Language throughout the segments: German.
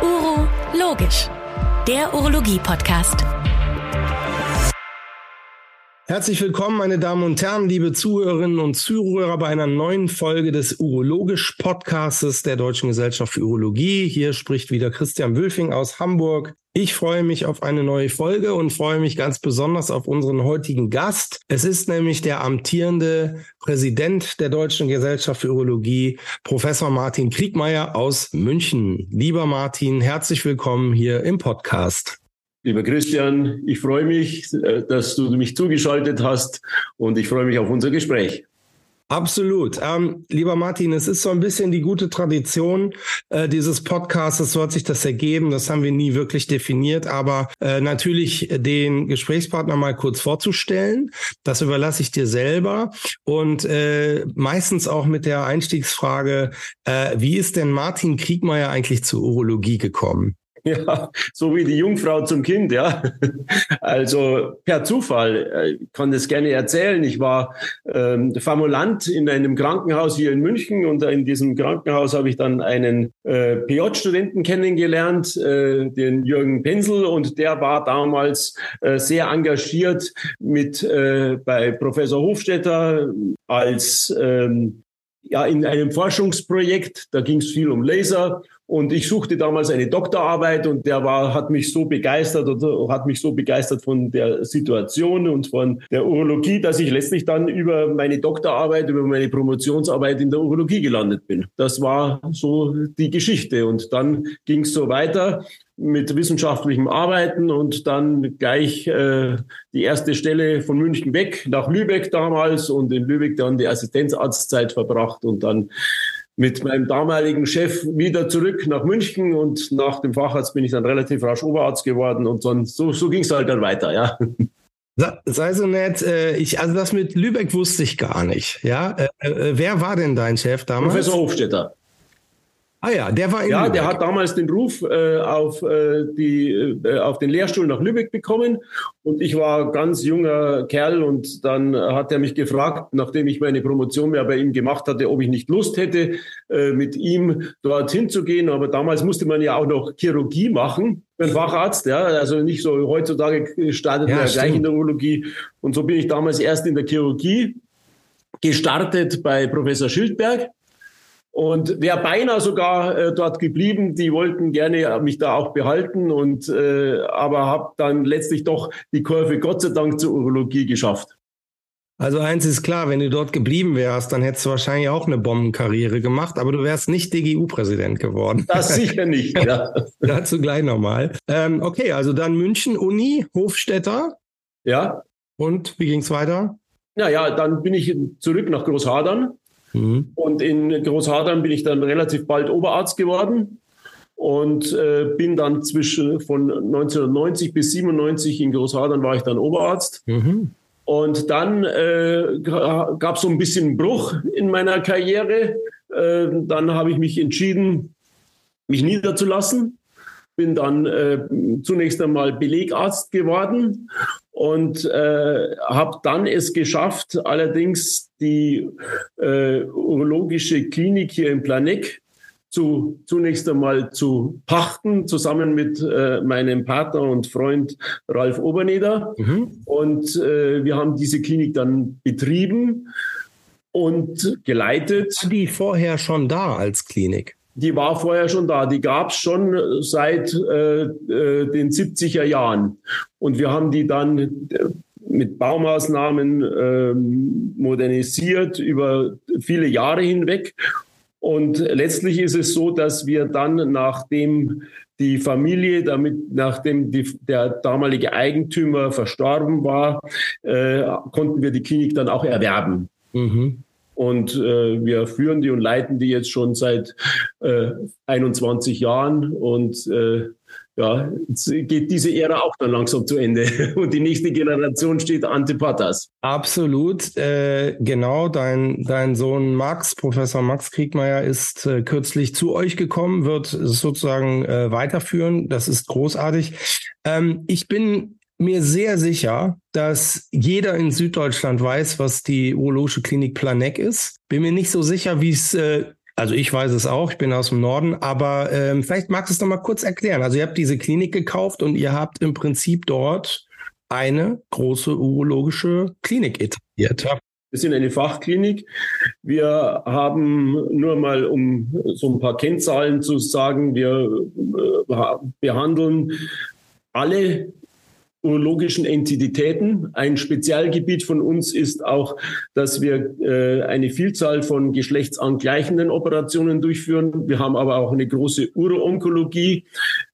Uro Logisch, der Urologie-Podcast. Herzlich willkommen, meine Damen und Herren, liebe Zuhörerinnen und Zuhörer bei einer neuen Folge des Urologisch Podcastes der Deutschen Gesellschaft für Urologie. Hier spricht wieder Christian Wülfing aus Hamburg. Ich freue mich auf eine neue Folge und freue mich ganz besonders auf unseren heutigen Gast. Es ist nämlich der amtierende Präsident der Deutschen Gesellschaft für Urologie, Professor Martin Kriegmeier aus München. Lieber Martin, herzlich willkommen hier im Podcast. Lieber Christian, ich freue mich, äh, dass du mich zugeschaltet hast und ich freue mich auf unser Gespräch. Absolut. Ähm, lieber Martin, es ist so ein bisschen die gute Tradition äh, dieses Podcasts. So hat sich das ergeben. Das haben wir nie wirklich definiert. Aber äh, natürlich den Gesprächspartner mal kurz vorzustellen. Das überlasse ich dir selber. Und äh, meistens auch mit der Einstiegsfrage, äh, wie ist denn Martin Kriegmeier eigentlich zur Urologie gekommen? Ja, so wie die Jungfrau zum Kind, ja. Also per Zufall, ich kann das gerne erzählen. Ich war ähm, Formulant in einem Krankenhaus hier in München und in diesem Krankenhaus habe ich dann einen äh, PJ-Studenten kennengelernt, äh, den Jürgen Pensel, und der war damals äh, sehr engagiert mit äh, bei Professor Hofstetter als ähm, ja, in einem Forschungsprojekt, da ging es viel um Laser und ich suchte damals eine Doktorarbeit und der war, hat mich so begeistert oder hat mich so begeistert von der Situation und von der Urologie, dass ich letztlich dann über meine Doktorarbeit, über meine Promotionsarbeit in der Urologie gelandet bin. Das war so die Geschichte. Und dann ging es so weiter mit wissenschaftlichem Arbeiten und dann gleich äh, die erste Stelle von München weg nach Lübeck damals und in Lübeck dann die Assistenzarztzeit verbracht und dann mit meinem damaligen Chef wieder zurück nach München und nach dem Facharzt bin ich dann relativ rasch Oberarzt geworden und dann, so, so ging es halt dann weiter, ja. Sei so nett, äh, ich, also das mit Lübeck wusste ich gar nicht. Ja, äh, äh, wer war denn dein Chef damals? Professor Hofstetter. Ah ja, der war in Ja, Lübeck. der hat damals den Ruf äh, auf, äh, die, äh, auf den Lehrstuhl nach Lübeck bekommen. Und ich war ganz junger Kerl und dann hat er mich gefragt, nachdem ich meine Promotion mehr bei ihm gemacht hatte, ob ich nicht Lust hätte, äh, mit ihm dorthin zu gehen. Aber damals musste man ja auch noch Chirurgie machen. Ein Facharzt, ja, also nicht so heutzutage startet Ja, man ja gleich in der Urologie. Und so bin ich damals erst in der Chirurgie gestartet bei Professor Schildberg. Und wäre beinahe sogar äh, dort geblieben. Die wollten gerne mich da auch behalten und äh, aber habe dann letztlich doch die Kurve Gott sei Dank zur Urologie geschafft. Also eins ist klar, wenn du dort geblieben wärst, dann hättest du wahrscheinlich auch eine Bombenkarriere gemacht, aber du wärst nicht DGU-Präsident geworden. Das sicher nicht. Ja, Dazu gleich nochmal. Ähm, okay, also dann München, Uni, Hofstetter. ja. Und wie ging's weiter? Naja, dann bin ich zurück nach Großhadern Mhm. und in Großhadern bin ich dann relativ bald Oberarzt geworden und äh, bin dann zwischen von 1990 bis 97 in Großhadern war ich dann Oberarzt. Mhm. Und dann äh, gab es so ein bisschen einen Bruch in meiner Karriere. Äh, dann habe ich mich entschieden, mich niederzulassen. Bin dann äh, zunächst einmal Belegarzt geworden und äh, habe dann es geschafft, allerdings die äh, urologische Klinik hier in Planegg zu, zunächst einmal zu pachten, zusammen mit äh, meinem Partner und Freund Ralf Oberneder. Mhm. Und äh, wir haben diese Klinik dann betrieben und geleitet. War die vorher schon da als Klinik? Die war vorher schon da. Die gab es schon seit äh, äh, den 70er Jahren. Und wir haben die dann äh, mit Baumaßnahmen ähm, modernisiert über viele Jahre hinweg. Und letztlich ist es so, dass wir dann, nachdem die Familie, damit, nachdem die, der damalige Eigentümer verstorben war, äh, konnten wir die Klinik dann auch erwerben. Mhm. Und äh, wir führen die und leiten die jetzt schon seit äh, 21 Jahren. Und äh, ja, jetzt geht diese Ära auch dann langsam zu Ende. Und die nächste Generation steht Antipatas. Absolut, äh, genau. Dein, dein Sohn Max, Professor Max Kriegmeier, ist äh, kürzlich zu euch gekommen, wird sozusagen äh, weiterführen. Das ist großartig. Ähm, ich bin mir sehr sicher, dass jeder in Süddeutschland weiß, was die urologische Klinik Planegg ist. Bin mir nicht so sicher, wie es äh, Also ich weiß es auch, ich bin aus dem Norden, aber ähm, vielleicht magst du es noch mal kurz erklären. Also ihr habt diese Klinik gekauft und ihr habt im Prinzip dort eine große urologische Klinik etabliert. Wir sind eine Fachklinik. Wir haben nur mal, um so ein paar Kennzahlen zu sagen, wir äh, behandeln alle urologischen Entitäten. Ein Spezialgebiet von uns ist auch, dass wir äh, eine Vielzahl von geschlechtsangleichenden Operationen durchführen. Wir haben aber auch eine große Uro-Onkologie.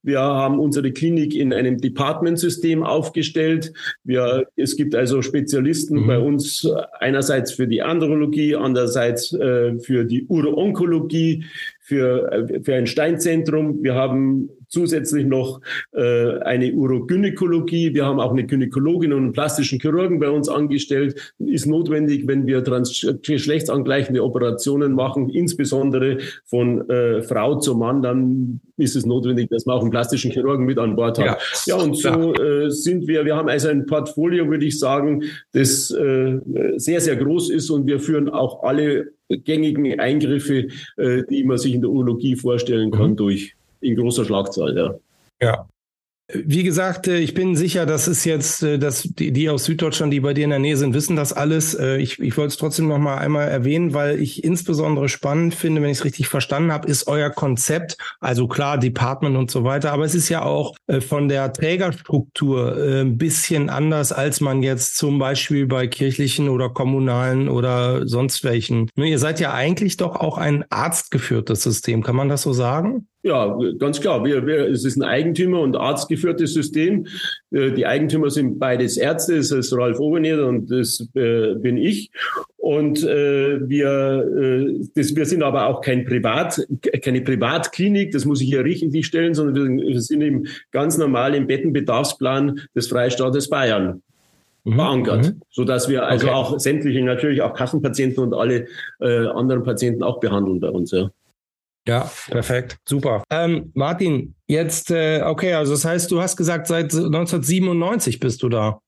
Wir haben unsere Klinik in einem Departmentsystem aufgestellt. Wir, es gibt also Spezialisten mhm. bei uns einerseits für die Andrologie, andererseits äh, für die Uro-Onkologie, für, äh, für ein Steinzentrum. Wir haben zusätzlich noch äh, eine Urogynäkologie. Wir haben auch eine Gynäkologin und einen plastischen Chirurgen bei uns angestellt. Ist notwendig, wenn wir geschlechtsangleichende Operationen machen, insbesondere von äh, Frau zu Mann, dann ist es notwendig, dass man auch einen plastischen Chirurgen mit an Bord hat. Ja, ja und so äh, sind wir, wir haben also ein Portfolio, würde ich sagen, das äh, sehr, sehr groß ist und wir führen auch alle gängigen Eingriffe, äh, die man sich in der Urologie vorstellen kann, mhm. durch in großer Schlagzahl. Ja. Ja, wie gesagt, äh, ich bin sicher, das ist jetzt, äh, dass die, die aus Süddeutschland, die bei dir in der Nähe sind, wissen das alles. Äh, ich, ich wollte es trotzdem noch mal einmal erwähnen, weil ich insbesondere spannend finde, wenn ich es richtig verstanden habe, ist euer Konzept, also klar, Department und so weiter, aber es ist ja auch von der Trägerstruktur ein bisschen anders, als man jetzt zum Beispiel bei kirchlichen oder kommunalen oder sonst welchen. Ihr seid ja eigentlich doch auch ein arztgeführtes System, kann man das so sagen? Ja, ganz klar. Wir, wir, es ist ein Eigentümer- und arztgeführtes System. Äh, die Eigentümer sind beides Ärzte. Das ist Ralf Obernieder und das äh, bin ich. Und äh, wir, äh, das, wir sind aber auch kein Privat, keine Privatklinik, das muss ich hier richtig stellen, sondern wir, sind im ganz normal im Bettenbedarfsplan des Freistaates Bayern mhm. verankert, mhm. so dass wir also okay. auch sämtliche natürlich auch Kassenpatienten und alle äh, anderen Patienten auch behandeln bei uns. Ja. Ja, perfekt, super. Ähm, Martin, jetzt, äh, okay, also das heißt, du hast gesagt, seit 1997 bist du da.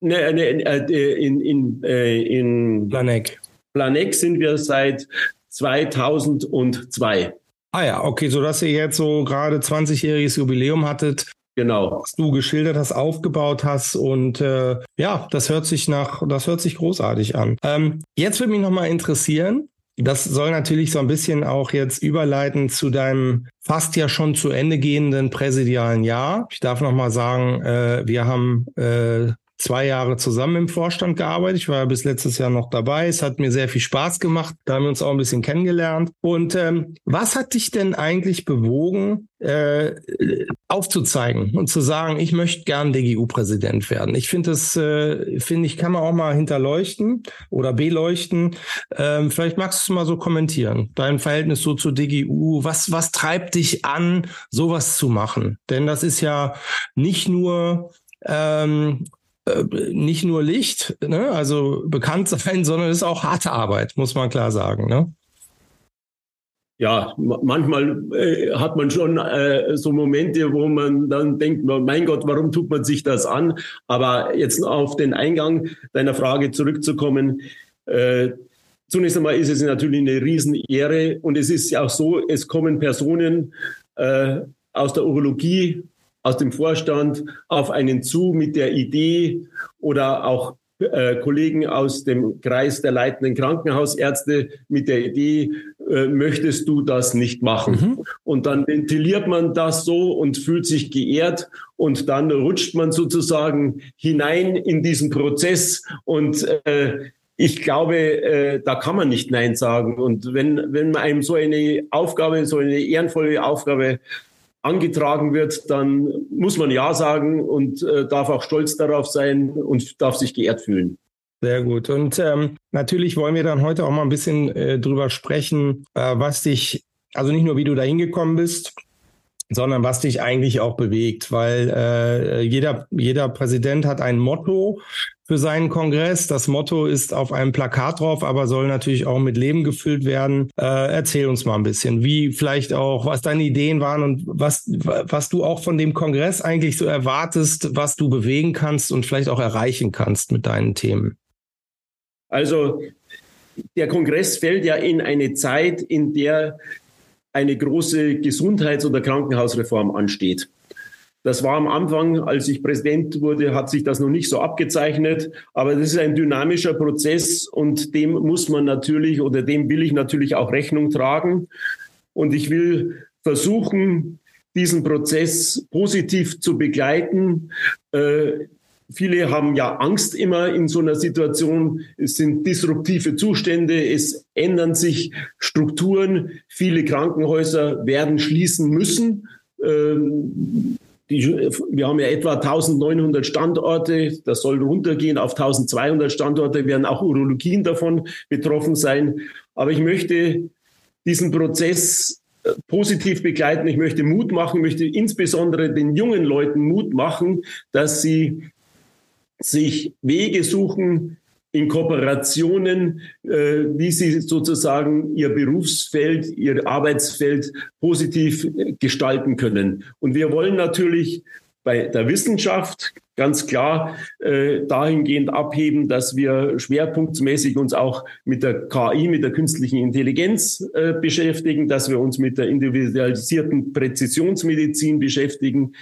Ne, ne, äh, in, in, äh, in Planek. Planek sind wir seit 2002. Ah ja, okay, so dass ihr jetzt so gerade 20-jähriges Jubiläum hattet. Genau. Was du geschildert hast, aufgebaut hast und äh, ja, das hört sich nach, das hört sich großartig an. Ähm, jetzt würde mich nochmal interessieren, das soll natürlich so ein bisschen auch jetzt überleiten zu deinem fast ja schon zu Ende gehenden präsidialen Jahr. Ich darf noch mal sagen, äh, wir haben äh, zwei Jahre zusammen im Vorstand gearbeitet. Ich war ja bis letztes Jahr noch dabei. Es hat mir sehr viel Spaß gemacht. Da haben wir uns auch ein bisschen kennengelernt. Und ähm, was hat dich denn eigentlich bewogen, äh, aufzuzeigen und zu sagen, ich möchte gern DGU-Präsident werden? Ich finde das, äh, finde ich, kann man auch mal hinterleuchten oder beleuchten. Ähm, vielleicht magst du es mal so kommentieren. Dein Verhältnis so zur DGU. Was, was treibt dich an, sowas zu machen? Denn das ist ja nicht nur ähm, äh, nicht nur Licht, ne? also bekannt sein, sondern es ist auch harte Arbeit, muss man klar sagen. Ne? Ja, manchmal äh, hat man schon äh, so Momente, wo man dann denkt, mein Gott, warum tut man sich das an? Aber jetzt auf den Eingang deiner Frage zurückzukommen, äh, zunächst einmal ist es natürlich eine Riesenehre und es ist ja auch so, es kommen Personen äh, aus der Urologie aus dem Vorstand auf einen zu mit der Idee oder auch äh, Kollegen aus dem Kreis der leitenden Krankenhausärzte mit der Idee, äh, möchtest du das nicht machen? Mhm. Und dann ventiliert man das so und fühlt sich geehrt und dann rutscht man sozusagen hinein in diesen Prozess und äh, ich glaube, äh, da kann man nicht Nein sagen. Und wenn, wenn man einem so eine Aufgabe, so eine ehrenvolle Aufgabe angetragen wird, dann muss man Ja sagen und äh, darf auch stolz darauf sein und darf sich geehrt fühlen. Sehr gut. Und ähm, natürlich wollen wir dann heute auch mal ein bisschen äh, drüber sprechen, äh, was dich, also nicht nur wie du da hingekommen bist, sondern was dich eigentlich auch bewegt, weil äh, jeder, jeder Präsident hat ein Motto für seinen Kongress. Das Motto ist auf einem Plakat drauf, aber soll natürlich auch mit Leben gefüllt werden. Äh, erzähl uns mal ein bisschen, wie vielleicht auch, was deine Ideen waren und was, was du auch von dem Kongress eigentlich so erwartest, was du bewegen kannst und vielleicht auch erreichen kannst mit deinen Themen. Also der Kongress fällt ja in eine Zeit, in der eine große Gesundheits- oder Krankenhausreform ansteht. Das war am Anfang, als ich Präsident wurde, hat sich das noch nicht so abgezeichnet. Aber das ist ein dynamischer Prozess und dem muss man natürlich oder dem will ich natürlich auch Rechnung tragen. Und ich will versuchen, diesen Prozess positiv zu begleiten. Äh, viele haben ja Angst immer in so einer Situation. Es sind disruptive Zustände, es ändern sich Strukturen. Viele Krankenhäuser werden schließen müssen. Ähm, die, wir haben ja etwa 1900 Standorte, das soll runtergehen auf 1200 Standorte, werden auch Urologien davon betroffen sein. Aber ich möchte diesen Prozess äh, positiv begleiten. Ich möchte Mut machen, möchte insbesondere den jungen Leuten Mut machen, dass sie sich Wege suchen, in Kooperationen, äh, wie sie sozusagen ihr Berufsfeld, ihr Arbeitsfeld positiv gestalten können. Und wir wollen natürlich bei der Wissenschaft ganz klar äh, dahingehend abheben, dass wir schwerpunktmäßig uns auch mit der KI, mit der künstlichen Intelligenz äh, beschäftigen, dass wir uns mit der individualisierten Präzisionsmedizin beschäftigen.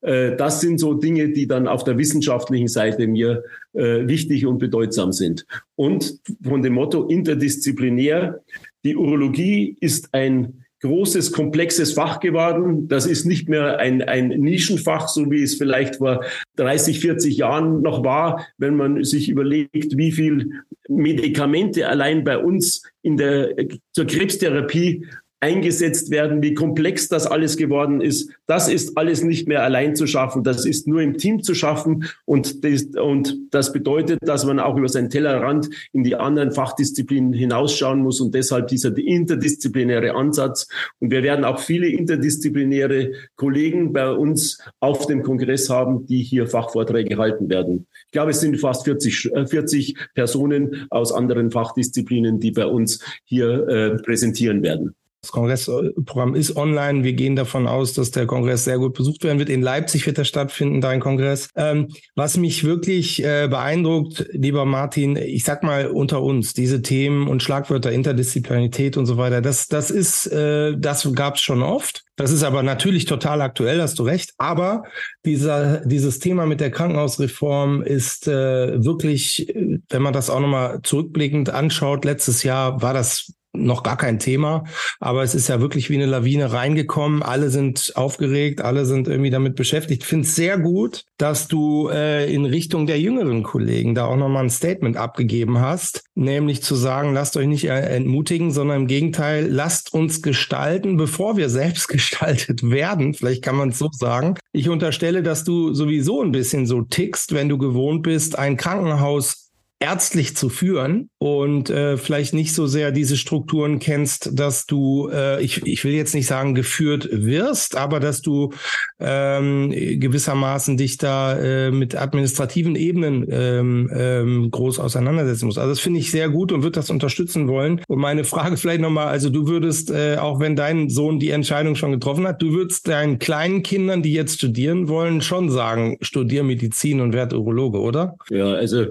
Äh, das sind so Dinge, die dann auf der wissenschaftlichen Seite mir äh, wichtig und bedeutsam sind. Und von dem Motto interdisziplinär, die Urologie ist ein großes, komplexes Fach geworden. Das ist nicht mehr ein, ein Nischenfach, so wie es vielleicht vor 30, 40 Jahren noch war, wenn man sich überlegt, wie viel Medikamente allein bei uns in der, zur Krebstherapie eingesetzt werden, wie komplex das alles geworden ist. Das ist alles nicht mehr allein zu schaffen. Das ist nur im Team zu schaffen. Und das, und das bedeutet, dass man auch über seinen Tellerrand in die anderen Fachdisziplinen hinausschauen muss und deshalb dieser interdisziplinäre Ansatz. Und wir werden auch viele interdisziplinäre Kollegen bei uns auf dem Kongress haben, die hier Fachvorträge halten werden. Ich glaube, es sind fast 40, 40 äh, Personen aus anderen Fachdisziplinen, die bei uns hier äh, präsentieren werden. Das Kongressprogramm ist online. Wir gehen davon aus, dass der Kongress sehr gut besucht werden wird. In Leipzig wird er stattfinden, dein Kongress. Ähm, was mich wirklich äh, beeindruckt, lieber Martin, ich sag mal unter uns, diese Themen und Schlagwörter Interdisziplinarität und so weiter, das, das ist, äh, das gab es schon oft. Das ist aber natürlich total aktuell, hast du recht. Aber dieser, dieses Thema mit der Krankenhausreform ist äh, wirklich, wenn man das auch nochmal zurückblickend anschaut, letztes Jahr war das noch gar kein Thema, aber es ist ja wirklich wie eine Lawine reingekommen. Alle sind aufgeregt, alle sind irgendwie damit beschäftigt. Finde es sehr gut, dass du äh, in Richtung der jüngeren Kollegen da auch nochmal ein Statement abgegeben hast, nämlich zu sagen, lasst euch nicht entmutigen, sondern im Gegenteil, lasst uns gestalten, bevor wir selbst gestaltet werden. Vielleicht kann man es so sagen. Ich unterstelle, dass du sowieso ein bisschen so tickst, wenn du gewohnt bist, ein Krankenhaus ärztlich zu führen und äh, vielleicht nicht so sehr diese Strukturen kennst, dass du, äh, ich, ich will jetzt nicht sagen geführt wirst, aber dass du ähm, gewissermaßen dich da äh, mit administrativen Ebenen ähm, ähm, groß auseinandersetzen musst. Also das finde ich sehr gut und würde das unterstützen wollen. Und meine Frage vielleicht nochmal, also du würdest, äh, auch wenn dein Sohn die Entscheidung schon getroffen hat, du würdest deinen kleinen Kindern, die jetzt studieren wollen, schon sagen, studier Medizin und werd Urologe, oder? Ja, also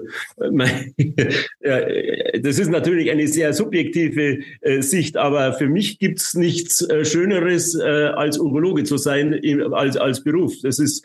mein das ist natürlich eine sehr subjektive äh, Sicht, aber für mich gibt es nichts äh, Schöneres, äh, als Urologe zu sein als, als Beruf. Das ist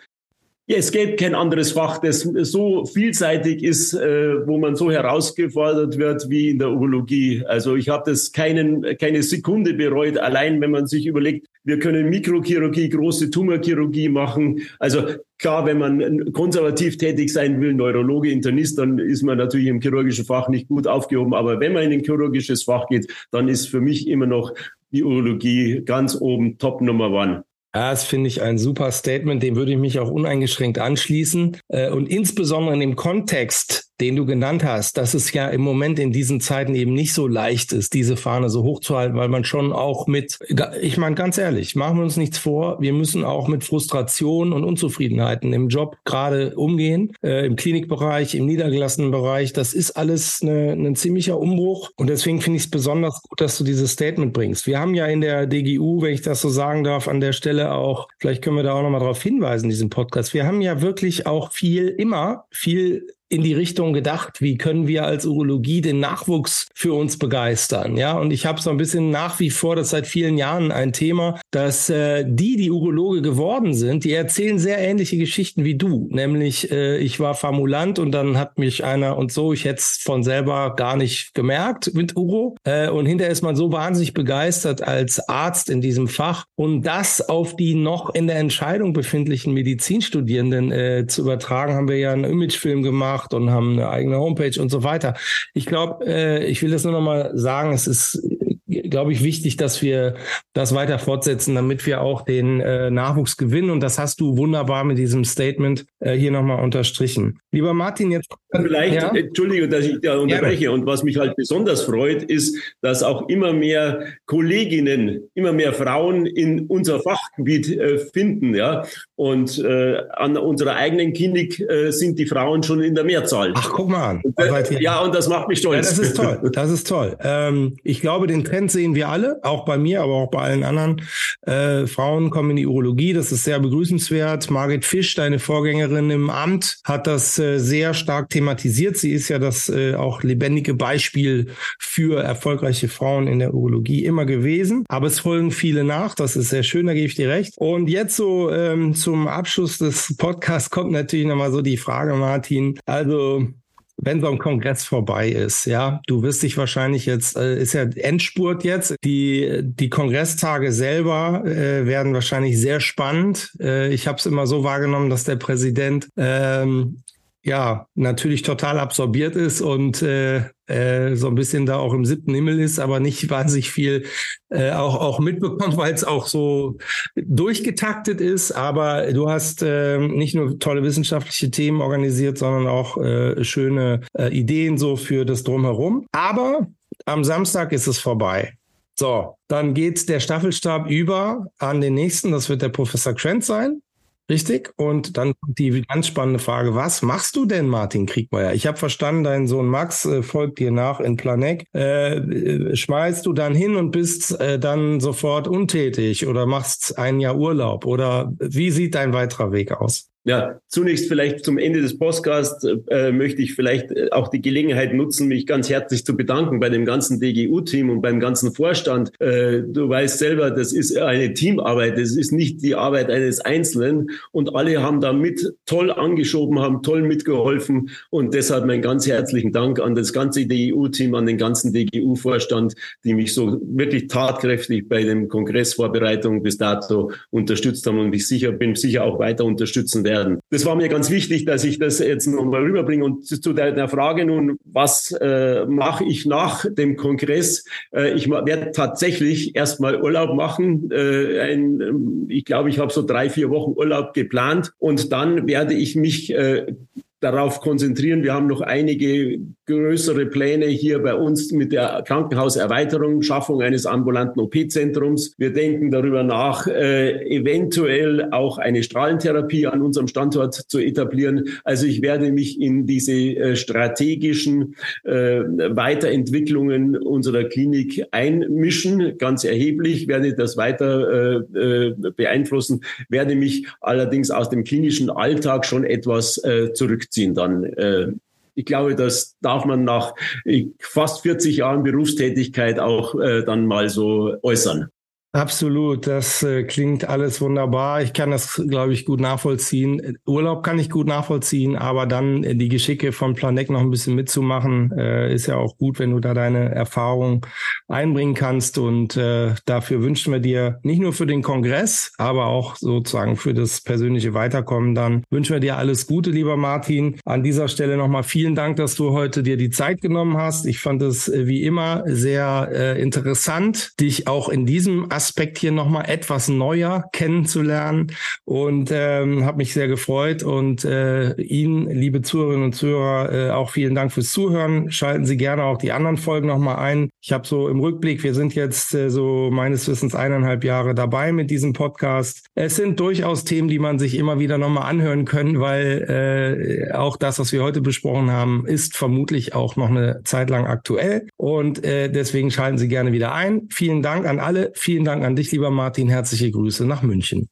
ja, es gäbe kein anderes Fach, das so vielseitig ist, äh, wo man so herausgefordert wird wie in der Urologie. Also ich habe das keinen, keine Sekunde bereut, allein wenn man sich überlegt, wir können Mikrochirurgie, große Tumorchirurgie machen. Also klar, wenn man konservativ tätig sein will, Neurologe, Internist, dann ist man natürlich im chirurgischen Fach nicht gut aufgehoben. Aber wenn man in ein chirurgisches Fach geht, dann ist für mich immer noch die Urologie ganz oben, Top Nummer One. Das finde ich ein super Statement, dem würde ich mich auch uneingeschränkt anschließen. Äh, und insbesondere in dem Kontext den du genannt hast, dass es ja im Moment in diesen Zeiten eben nicht so leicht ist, diese Fahne so hoch zu halten, weil man schon auch mit, ich meine ganz ehrlich, machen wir uns nichts vor, wir müssen auch mit Frustration und Unzufriedenheiten im Job gerade umgehen, äh, im Klinikbereich, im niedergelassenen Bereich. Das ist alles eine, ein ziemlicher Umbruch und deswegen finde ich es besonders gut, dass du dieses Statement bringst. Wir haben ja in der DGU, wenn ich das so sagen darf, an der Stelle auch, vielleicht können wir da auch nochmal darauf hinweisen, diesen Podcast. Wir haben ja wirklich auch viel, immer viel in die Richtung gedacht, wie können wir als Urologie den Nachwuchs für uns begeistern. Ja, und ich habe so ein bisschen nach wie vor, das seit vielen Jahren ein Thema, dass äh, die, die Urologe geworden sind, die erzählen sehr ähnliche Geschichten wie du. Nämlich, äh, ich war Formulant und dann hat mich einer und so, ich hätte es von selber gar nicht gemerkt mit Uro. Äh, und hinterher ist man so wahnsinnig begeistert als Arzt in diesem Fach. Und das auf die noch in der Entscheidung befindlichen Medizinstudierenden äh, zu übertragen, haben wir ja einen Imagefilm gemacht und haben eine eigene Homepage und so weiter. Ich glaube, äh, ich will das nur noch mal sagen, es ist glaube ich, wichtig, dass wir das weiter fortsetzen, damit wir auch den äh, Nachwuchs gewinnen. Und das hast du wunderbar mit diesem Statement äh, hier nochmal unterstrichen. Lieber Martin, jetzt. Vielleicht, ja? Entschuldige, dass ich da unterbreche. Ja. Und was mich halt besonders freut, ist, dass auch immer mehr Kolleginnen, immer mehr Frauen in unser Fachgebiet äh, finden. Ja. Und äh, an unserer eigenen Klinik äh, sind die Frauen schon in der Mehrzahl. Ach, guck mal an. Und, äh, ja, und das macht mich stolz. Ja, das ist toll. Das ist toll. Ähm, ich glaube, den Trend sehen wir alle, auch bei mir, aber auch bei allen anderen. Äh, Frauen kommen in die Urologie, das ist sehr begrüßenswert. Margit Fisch, deine Vorgängerin im Amt, hat das äh, sehr stark thematisiert. Sie ist ja das äh, auch lebendige Beispiel für erfolgreiche Frauen in der Urologie immer gewesen. Aber es folgen viele nach, das ist sehr schön, da gebe ich dir recht. Und jetzt so ähm, zum Abschluss des Podcasts kommt natürlich nochmal so die Frage, Martin. Also wenn so ein Kongress vorbei ist, ja, du wirst dich wahrscheinlich jetzt, äh, ist ja Endspurt jetzt, die, die Kongresstage selber äh, werden wahrscheinlich sehr spannend. Äh, ich habe es immer so wahrgenommen, dass der Präsident ähm, ja natürlich total absorbiert ist und äh, äh, so ein bisschen da auch im siebten Himmel ist, aber nicht wahnsinnig viel äh, auch, auch mitbekommt, weil es auch so durchgetaktet ist. Aber du hast äh, nicht nur tolle wissenschaftliche Themen organisiert, sondern auch äh, schöne äh, Ideen so für das Drumherum. Aber am Samstag ist es vorbei. So, dann geht der Staffelstab über an den nächsten. Das wird der Professor Krent sein. Richtig. Und dann die ganz spannende Frage, was machst du denn, Martin Kriegmeier? Ich habe verstanden, dein Sohn Max äh, folgt dir nach in Planek. Äh, äh, schmeißt du dann hin und bist äh, dann sofort untätig oder machst ein Jahr Urlaub? Oder wie sieht dein weiterer Weg aus? Ja, zunächst vielleicht zum Ende des Podcasts äh, möchte ich vielleicht äh, auch die Gelegenheit nutzen, mich ganz herzlich zu bedanken bei dem ganzen DGU-Team und beim ganzen Vorstand. Äh, du weißt selber, das ist eine Teamarbeit, das ist nicht die Arbeit eines Einzelnen. Und alle haben da mit toll angeschoben, haben toll mitgeholfen. Und deshalb meinen ganz herzlichen Dank an das ganze DGU-Team, an den ganzen DGU-Vorstand, die mich so wirklich tatkräftig bei den Kongressvorbereitungen bis dato unterstützt haben und ich sicher bin sicher auch weiter unterstützen werden werden. Das war mir ganz wichtig, dass ich das jetzt nochmal rüberbringe. Und zu deiner Frage nun, was äh, mache ich nach dem Kongress? Äh, ich werde tatsächlich erstmal Urlaub machen. Äh, ein, ich glaube, ich habe so drei, vier Wochen Urlaub geplant. Und dann werde ich mich äh, darauf konzentrieren. Wir haben noch einige größere Pläne hier bei uns mit der Krankenhauserweiterung, Schaffung eines ambulanten OP-Zentrums. Wir denken darüber nach, äh, eventuell auch eine Strahlentherapie an unserem Standort zu etablieren. Also ich werde mich in diese äh, strategischen äh, Weiterentwicklungen unserer Klinik einmischen, ganz erheblich, werde das weiter äh, äh, beeinflussen, werde mich allerdings aus dem klinischen Alltag schon etwas äh, zurück zurückziehen dann. Äh, ich glaube, das darf man nach fast 40 Jahren Berufstätigkeit auch äh, dann mal so äußern. Absolut, das äh, klingt alles wunderbar. Ich kann das, glaube ich, gut nachvollziehen. Urlaub kann ich gut nachvollziehen, aber dann äh, die Geschicke von Planek noch ein bisschen mitzumachen, äh, ist ja auch gut, wenn du da deine Erfahrung einbringen kannst. Und äh, dafür wünschen wir dir nicht nur für den Kongress, aber auch sozusagen für das persönliche Weiterkommen dann wünschen wir dir alles Gute, lieber Martin. An dieser Stelle nochmal vielen Dank, dass du heute dir die Zeit genommen hast. Ich fand es äh, wie immer sehr äh, interessant, dich auch in diesem Aspekt hier nochmal etwas neuer kennenzulernen und ähm, habe mich sehr gefreut. Und äh, Ihnen, liebe Zuhörerinnen und Zuhörer, äh, auch vielen Dank fürs Zuhören. Schalten Sie gerne auch die anderen Folgen nochmal ein. Ich habe so im Rückblick, wir sind jetzt äh, so meines Wissens eineinhalb Jahre dabei mit diesem Podcast. Es sind durchaus Themen, die man sich immer wieder nochmal anhören können, weil äh, auch das, was wir heute besprochen haben, ist vermutlich auch noch eine Zeit lang aktuell. Und äh, deswegen schalten Sie gerne wieder ein. Vielen Dank an alle. Vielen Dank an dich, lieber Martin. Herzliche Grüße nach München.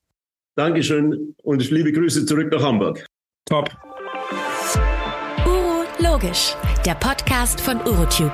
Dankeschön und liebe Grüße zurück nach Hamburg. Top. Urologisch, der Podcast von Urotube.